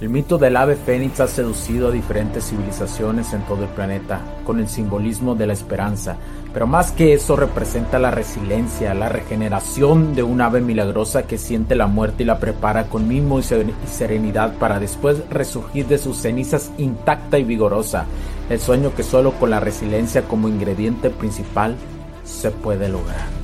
El mito del ave fénix ha seducido a diferentes civilizaciones en todo el planeta, con el simbolismo de la esperanza, pero más que eso representa la resiliencia, la regeneración de un ave milagrosa que siente la muerte y la prepara con mimo y serenidad para después resurgir de sus cenizas intacta y vigorosa, el sueño que solo con la resiliencia como ingrediente principal se puede lograr.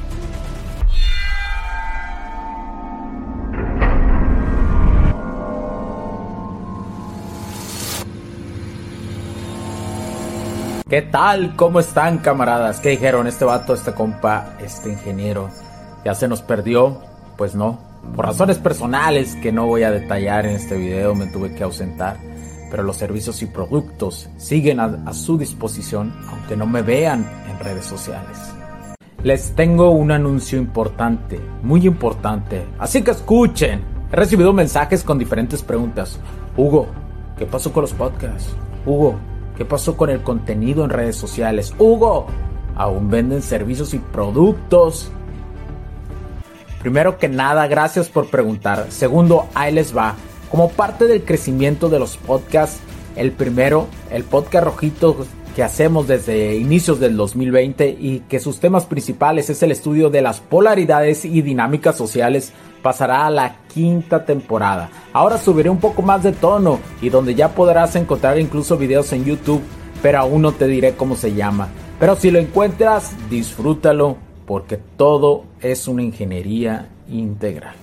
¿Qué tal? ¿Cómo están camaradas? ¿Qué dijeron? Este vato, este compa, este ingeniero, ya se nos perdió. Pues no, por razones personales que no voy a detallar en este video me tuve que ausentar. Pero los servicios y productos siguen a, a su disposición aunque no me vean en redes sociales. Les tengo un anuncio importante, muy importante, así que escuchen. He recibido mensajes con diferentes preguntas. Hugo, ¿qué pasó con los podcasts? Hugo, ¿Qué pasó con el contenido en redes sociales? Hugo, ¿aún venden servicios y productos? Primero que nada, gracias por preguntar. Segundo, ahí les va. Como parte del crecimiento de los podcasts, el primero, el podcast rojito que hacemos desde inicios del 2020 y que sus temas principales es el estudio de las polaridades y dinámicas sociales pasará a la quinta temporada. Ahora subiré un poco más de tono y donde ya podrás encontrar incluso videos en YouTube, pero aún no te diré cómo se llama. Pero si lo encuentras, disfrútalo porque todo es una ingeniería integral.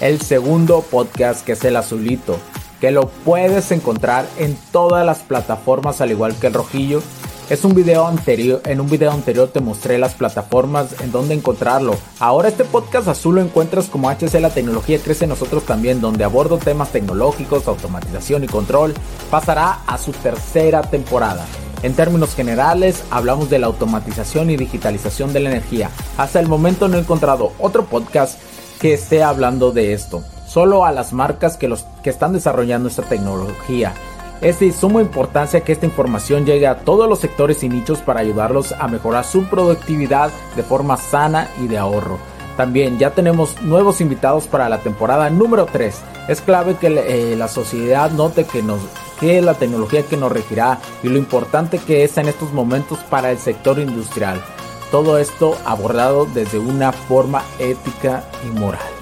El segundo podcast que es el azulito, que lo puedes encontrar en todas las plataformas al igual que el rojillo es un video anterior, en un video anterior te mostré las plataformas en donde encontrarlo. Ahora este podcast azul lo encuentras como HC La Tecnología Crece Nosotros también, donde abordo temas tecnológicos, automatización y control. Pasará a su tercera temporada. En términos generales, hablamos de la automatización y digitalización de la energía. Hasta el momento no he encontrado otro podcast que esté hablando de esto. Solo a las marcas que, los, que están desarrollando esta tecnología es de suma importancia que esta información llegue a todos los sectores y nichos para ayudarlos a mejorar su productividad de forma sana y de ahorro. También ya tenemos nuevos invitados para la temporada número 3. Es clave que eh, la sociedad note que, nos, que la tecnología que nos regirá y lo importante que es en estos momentos para el sector industrial. Todo esto abordado desde una forma ética y moral.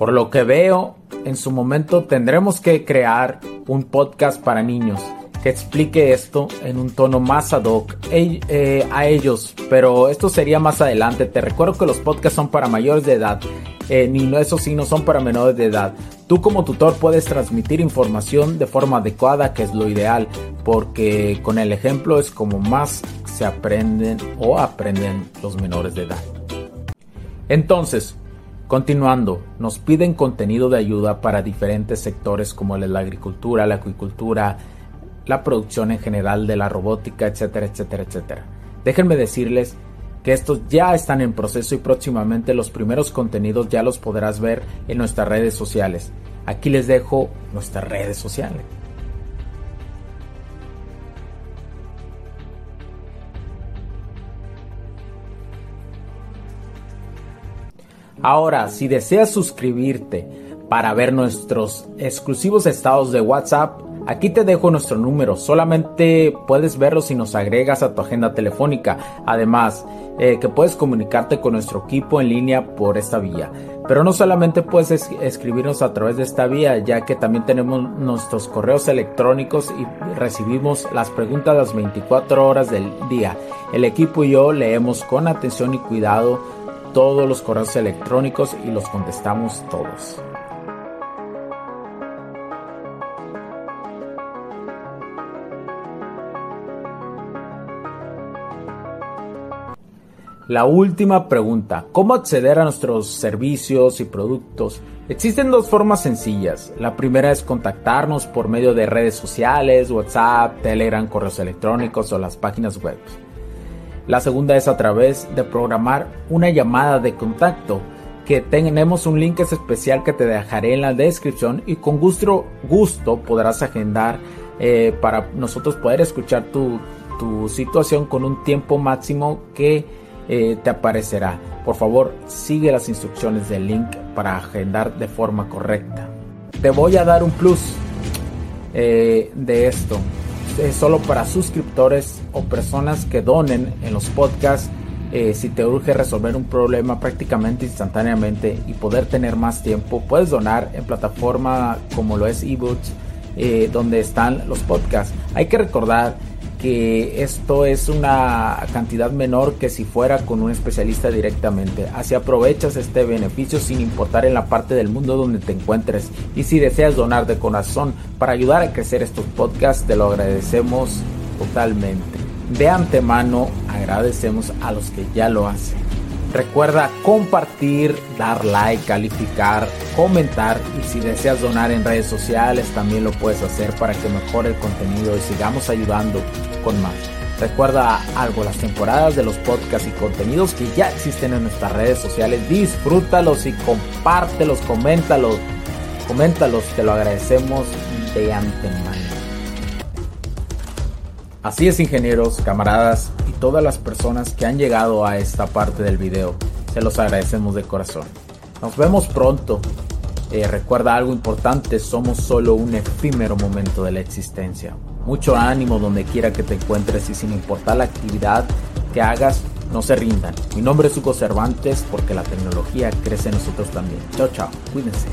Por lo que veo, en su momento tendremos que crear un podcast para niños que explique esto en un tono más ad hoc eh, a ellos, pero esto sería más adelante. Te recuerdo que los podcasts son para mayores de edad, eh, ni eso sí no son para menores de edad. Tú como tutor puedes transmitir información de forma adecuada, que es lo ideal, porque con el ejemplo es como más se aprenden o aprenden los menores de edad. Entonces, Continuando, nos piden contenido de ayuda para diferentes sectores como la agricultura, la acuicultura, la producción en general de la robótica, etcétera, etcétera, etcétera. Déjenme decirles que estos ya están en proceso y próximamente los primeros contenidos ya los podrás ver en nuestras redes sociales. Aquí les dejo nuestras redes sociales. Ahora, si deseas suscribirte para ver nuestros exclusivos estados de WhatsApp, aquí te dejo nuestro número. Solamente puedes verlo si nos agregas a tu agenda telefónica. Además, eh, que puedes comunicarte con nuestro equipo en línea por esta vía. Pero no solamente puedes escribirnos a través de esta vía, ya que también tenemos nuestros correos electrónicos y recibimos las preguntas las 24 horas del día. El equipo y yo leemos con atención y cuidado todos los correos electrónicos y los contestamos todos. La última pregunta, ¿cómo acceder a nuestros servicios y productos? Existen dos formas sencillas. La primera es contactarnos por medio de redes sociales, WhatsApp, Telegram, correos electrónicos o las páginas web. La segunda es a través de programar una llamada de contacto que tenemos un link especial que te dejaré en la descripción y con gusto, gusto podrás agendar eh, para nosotros poder escuchar tu, situación con un tiempo máximo que eh, te aparecerá. Por favor, sigue las instrucciones del link para agendar de forma correcta. te voy a dar un plus eh, de esto. Es solo para suscriptores o personas que donen en los podcasts. Eh, si te urge resolver un problema prácticamente instantáneamente y poder tener más tiempo, puedes donar en plataforma como lo es eBooks, eh, donde están los podcasts. Hay que recordar que esto es una cantidad menor que si fuera con un especialista directamente. Así aprovechas este beneficio sin importar en la parte del mundo donde te encuentres. Y si deseas donar de corazón para ayudar a crecer estos podcasts, te lo agradecemos totalmente. De antemano agradecemos a los que ya lo hacen. Recuerda compartir, dar like, calificar, comentar y si deseas donar en redes sociales también lo puedes hacer para que mejore el contenido y sigamos ayudando con más. Recuerda algo, las temporadas de los podcasts y contenidos que ya existen en nuestras redes sociales, disfrútalos y compártelos, coméntalos, coméntalos, te lo agradecemos de antemano. Así es ingenieros, camaradas y todas las personas que han llegado a esta parte del video, se los agradecemos de corazón. Nos vemos pronto. Eh, recuerda algo importante, somos solo un efímero momento de la existencia. Mucho ánimo donde quiera que te encuentres y sin importar la actividad que hagas, no se rindan. Mi nombre es Hugo Cervantes porque la tecnología crece en nosotros también. Chao, chao. Cuídense.